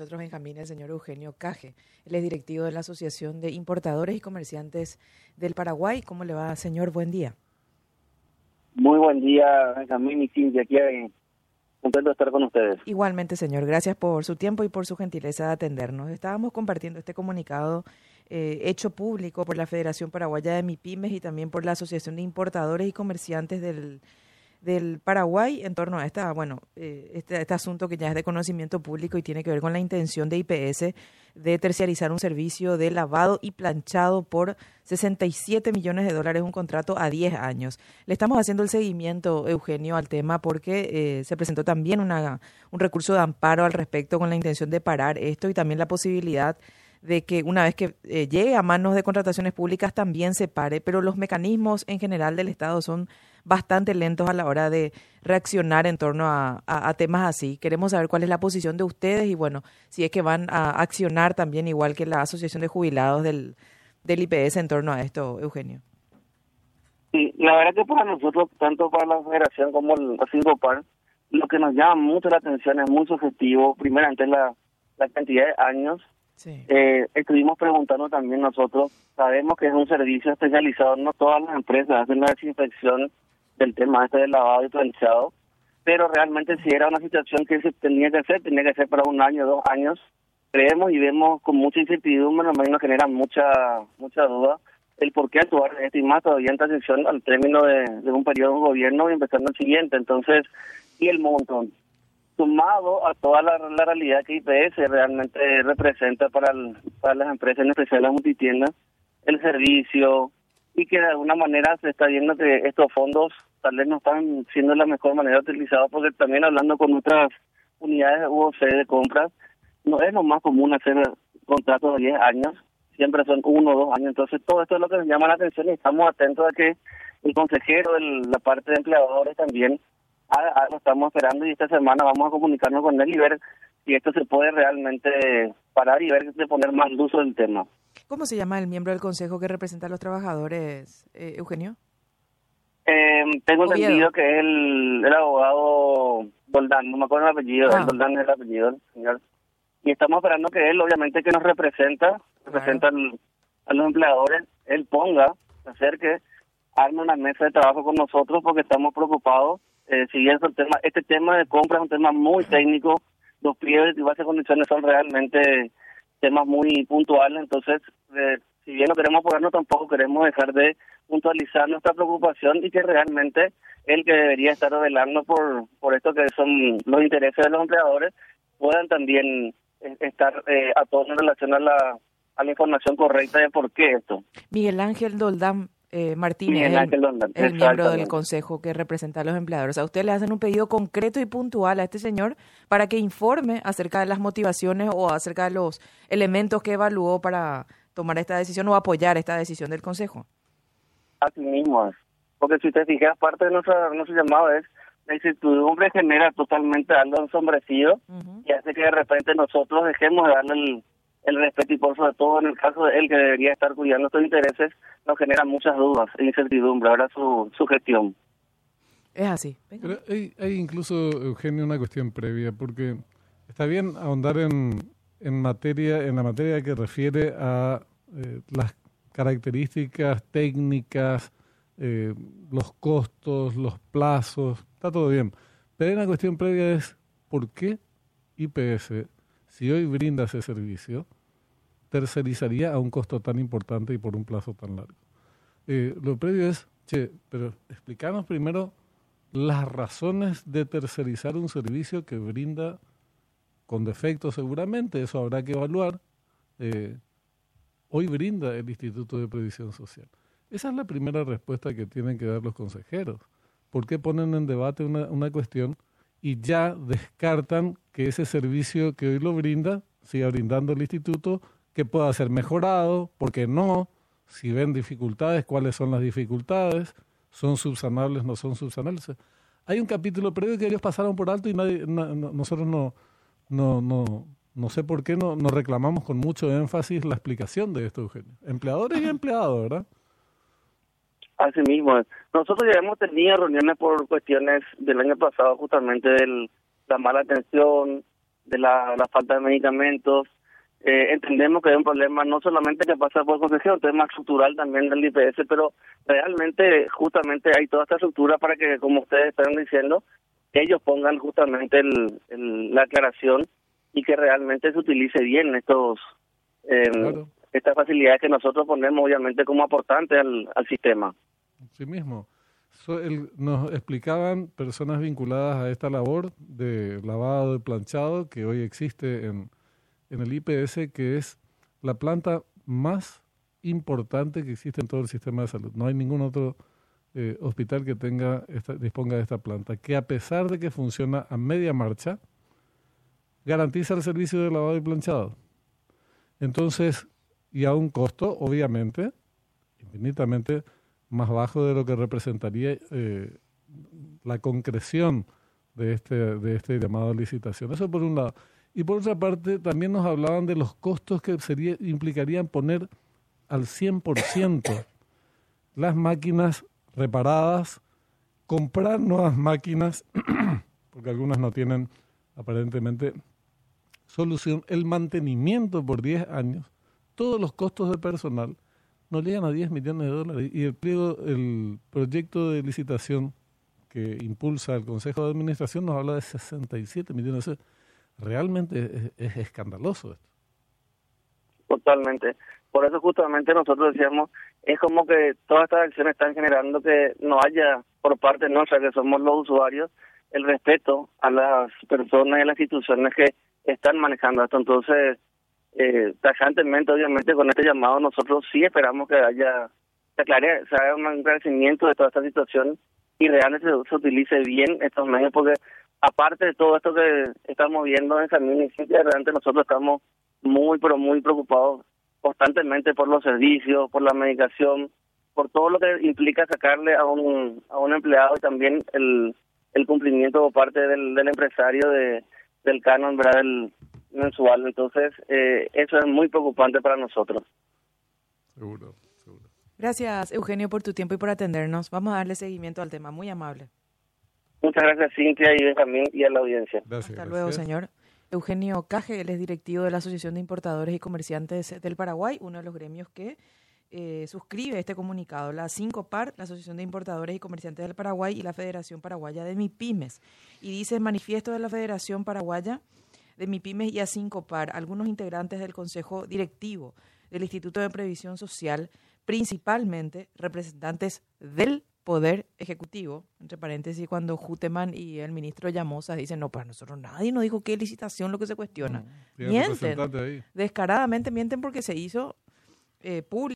Nosotros, Benjamín, el señor Eugenio Caje. Él es directivo de la Asociación de Importadores y Comerciantes del Paraguay. ¿Cómo le va, señor? Buen día. Muy buen día, Benjamín y Cintia. Aquí contento de estar con ustedes. Igualmente, señor. Gracias por su tiempo y por su gentileza de atendernos. Estábamos compartiendo este comunicado eh, hecho público por la Federación Paraguaya de MIPIMES y también por la Asociación de Importadores y Comerciantes del del Paraguay en torno a esta, bueno, eh, este, este, asunto que ya es de conocimiento público y tiene que ver con la intención de IPS de terciarizar un servicio de lavado y planchado por 67 millones de dólares, un contrato a 10 años. Le estamos haciendo el seguimiento, Eugenio, al tema porque eh, se presentó también una, un recurso de amparo al respecto con la intención de parar esto y también la posibilidad de que una vez que eh, llegue a manos de contrataciones públicas también se pare, pero los mecanismos en general del Estado son bastante lentos a la hora de reaccionar en torno a, temas así. Queremos saber cuál es la posición de ustedes y bueno, si es que van a accionar también igual que la Asociación de Jubilados del, del IPS en torno a esto, Eugenio. Sí, la verdad que para nosotros, tanto para la Federación como el Par, lo que nos llama mucho la atención es muy subjetivo, primeramente la, la cantidad de años eh, estuvimos preguntando también nosotros, sabemos que es un servicio especializado, no todas las empresas hacen la desinfección del tema este del lavado planchado, pero realmente si era una situación que se tenía que hacer, tenía que ser para un año, dos años, creemos y vemos con mucha incertidumbre, nos, genera mucha mucha duda el por qué actuar en este y más todavía en transición al término de, de un periodo de gobierno y empezando el siguiente. Entonces, y el montón sumado a toda la, realidad que IPS realmente representa para, para las empresas, en especial las multitiendas, el servicio, y que de alguna manera se está viendo que estos fondos tal vez no están siendo la mejor manera utilizados, porque también hablando con otras unidades UOC de compras, no es lo más común hacer contratos de 10 años, siempre son uno o dos años, entonces todo esto es lo que nos llama la atención y estamos atentos a que el consejero de la parte de empleadores también ah, lo estamos esperando y esta semana vamos a comunicarnos con él y ver si esto se puede realmente parar y ver de poner más luz del tema. ¿Cómo se llama el miembro del consejo que representa a los trabajadores, eh, Eugenio? Eh, tengo entendido que es el, el, abogado Doldán, no me acuerdo el apellido, ah. Doldán es el apellido señor. Y estamos esperando que él, obviamente, que nos representa, representa a los empleadores, él ponga, acerque, arme una mesa de trabajo con nosotros porque estamos preocupados eh, si bien el tema, este tema de compra es un tema muy técnico, los pliegos y bases condiciones son realmente temas muy puntuales, entonces, eh, si bien no queremos apoyarnos, tampoco queremos dejar de puntualizar nuestra preocupación y que realmente el que debería estar velando por, por esto que son los intereses de los empleadores puedan también eh, estar eh, a todos en relación a la, a la información correcta de por qué esto. Miguel Ángel Doldán, eh, Martínez, el, miembro del consejo que representa a los empleadores. A usted le hacen un pedido concreto y puntual a este señor para que informe acerca de las motivaciones o acerca de los elementos que evaluó para tomar esta decisión o apoyar esta decisión del consejo. Así mismo Porque si usted fija, parte de nuestro, nuestro llamado es la incertidumbre genera totalmente algo ensombrecido y hace que de repente nosotros dejemos de darle el el respeto y por sobre todo en el caso de él que debería estar cuidando estos intereses, nos genera muchas dudas e incertidumbre ahora su, su gestión. Es así. Pero hay, hay incluso, Eugenio, una cuestión previa, porque está bien ahondar en, en materia, en la materia que refiere a eh, las características técnicas, eh, los costos, los plazos, está todo bien. Pero hay una cuestión previa es por qué IPS si hoy brinda ese servicio, tercerizaría a un costo tan importante y por un plazo tan largo. Eh, lo previo es, che, pero explicarnos primero las razones de tercerizar un servicio que brinda con defectos seguramente, eso habrá que evaluar. Eh, hoy brinda el Instituto de Previsión Social. Esa es la primera respuesta que tienen que dar los consejeros. ¿Por qué ponen en debate una, una cuestión y ya descartan que ese servicio que hoy lo brinda siga brindando el instituto, que pueda ser mejorado, porque no, si ven dificultades, cuáles son las dificultades, son subsanables, no son subsanables. Hay un capítulo previo que ellos pasaron por alto y nadie, nosotros no, no, no, no sé por qué no, nos reclamamos con mucho énfasis la explicación de esto, Eugenio. Empleadores y empleados, ¿verdad? Así mismo. Nosotros ya hemos tenido reuniones por cuestiones del año pasado, justamente de la mala atención, de la, falta de medicamentos. Eh, entendemos que hay un problema no solamente que pasa por concesión, un tema estructural también del IPS, pero realmente justamente hay toda esta estructura para que, como ustedes están diciendo, ellos pongan justamente la aclaración y que realmente se utilice bien estos eh, estas facilidades que nosotros ponemos obviamente como aportantes al, al sistema. Sí mismo. nos explicaban personas vinculadas a esta labor de lavado de planchado que hoy existe en, en el IPS, que es la planta más importante que existe en todo el sistema de salud. No hay ningún otro eh, hospital que tenga esta, disponga de esta planta, que a pesar de que funciona a media marcha, garantiza el servicio de lavado y planchado. Entonces, y a un costo, obviamente, infinitamente más bajo de lo que representaría eh, la concreción de este, de este llamado a licitación. Eso por un lado. Y por otra parte, también nos hablaban de los costos que sería, implicarían poner al 100% las máquinas reparadas, comprar nuevas máquinas, porque algunas no tienen aparentemente solución, el mantenimiento por 10 años, todos los costos de personal no llegan a 10 millones de dólares y el pliego, el proyecto de licitación que impulsa el Consejo de Administración nos habla de 67 millones. Realmente es, escandaloso esto. Totalmente. Por eso justamente nosotros decíamos, es como que todas estas acciones están generando que no haya por parte nuestra, que somos los usuarios, el respeto a las personas y a las instituciones que están manejando esto. Entonces, eh, tajantemente, obviamente, con este llamado nosotros sí esperamos que haya, se aclare, se haga un agradecimiento de toda esta situación y realmente se, utilice bien estos medios, porque aparte de todo esto que estamos viendo en San Municipio, realmente nosotros estamos muy, pero muy preocupados constantemente por los servicios, por la medicación, por todo lo que implica sacarle a un, a un empleado y también el, el cumplimiento por parte del, del empresario de del canon ¿verdad? mensual. Entonces, eh, eso es muy preocupante para nosotros. Seguro, seguro. Gracias, Eugenio, por tu tiempo y por atendernos. Vamos a darle seguimiento al tema. Muy amable. Muchas gracias, Cintia, y también y a la audiencia. Hasta luego, señor. Eugenio Caje, él es directivo de la Asociación de Importadores y Comerciantes del Paraguay, uno de los gremios que eh, suscribe este comunicado, la 5PAR, la Asociación de Importadores y Comerciantes del Paraguay y la Federación Paraguaya de MIPIMES. Y dice manifiesto de la Federación Paraguaya de MIPIMES y a 5PAR, algunos integrantes del Consejo Directivo del Instituto de Previsión Social, principalmente representantes del Poder Ejecutivo, entre paréntesis, cuando Juteman y el ministro Llamosa dicen, no, para nosotros nadie nos dijo que licitación lo que se cuestiona. Mm, mienten, descaradamente mienten porque se hizo eh, público.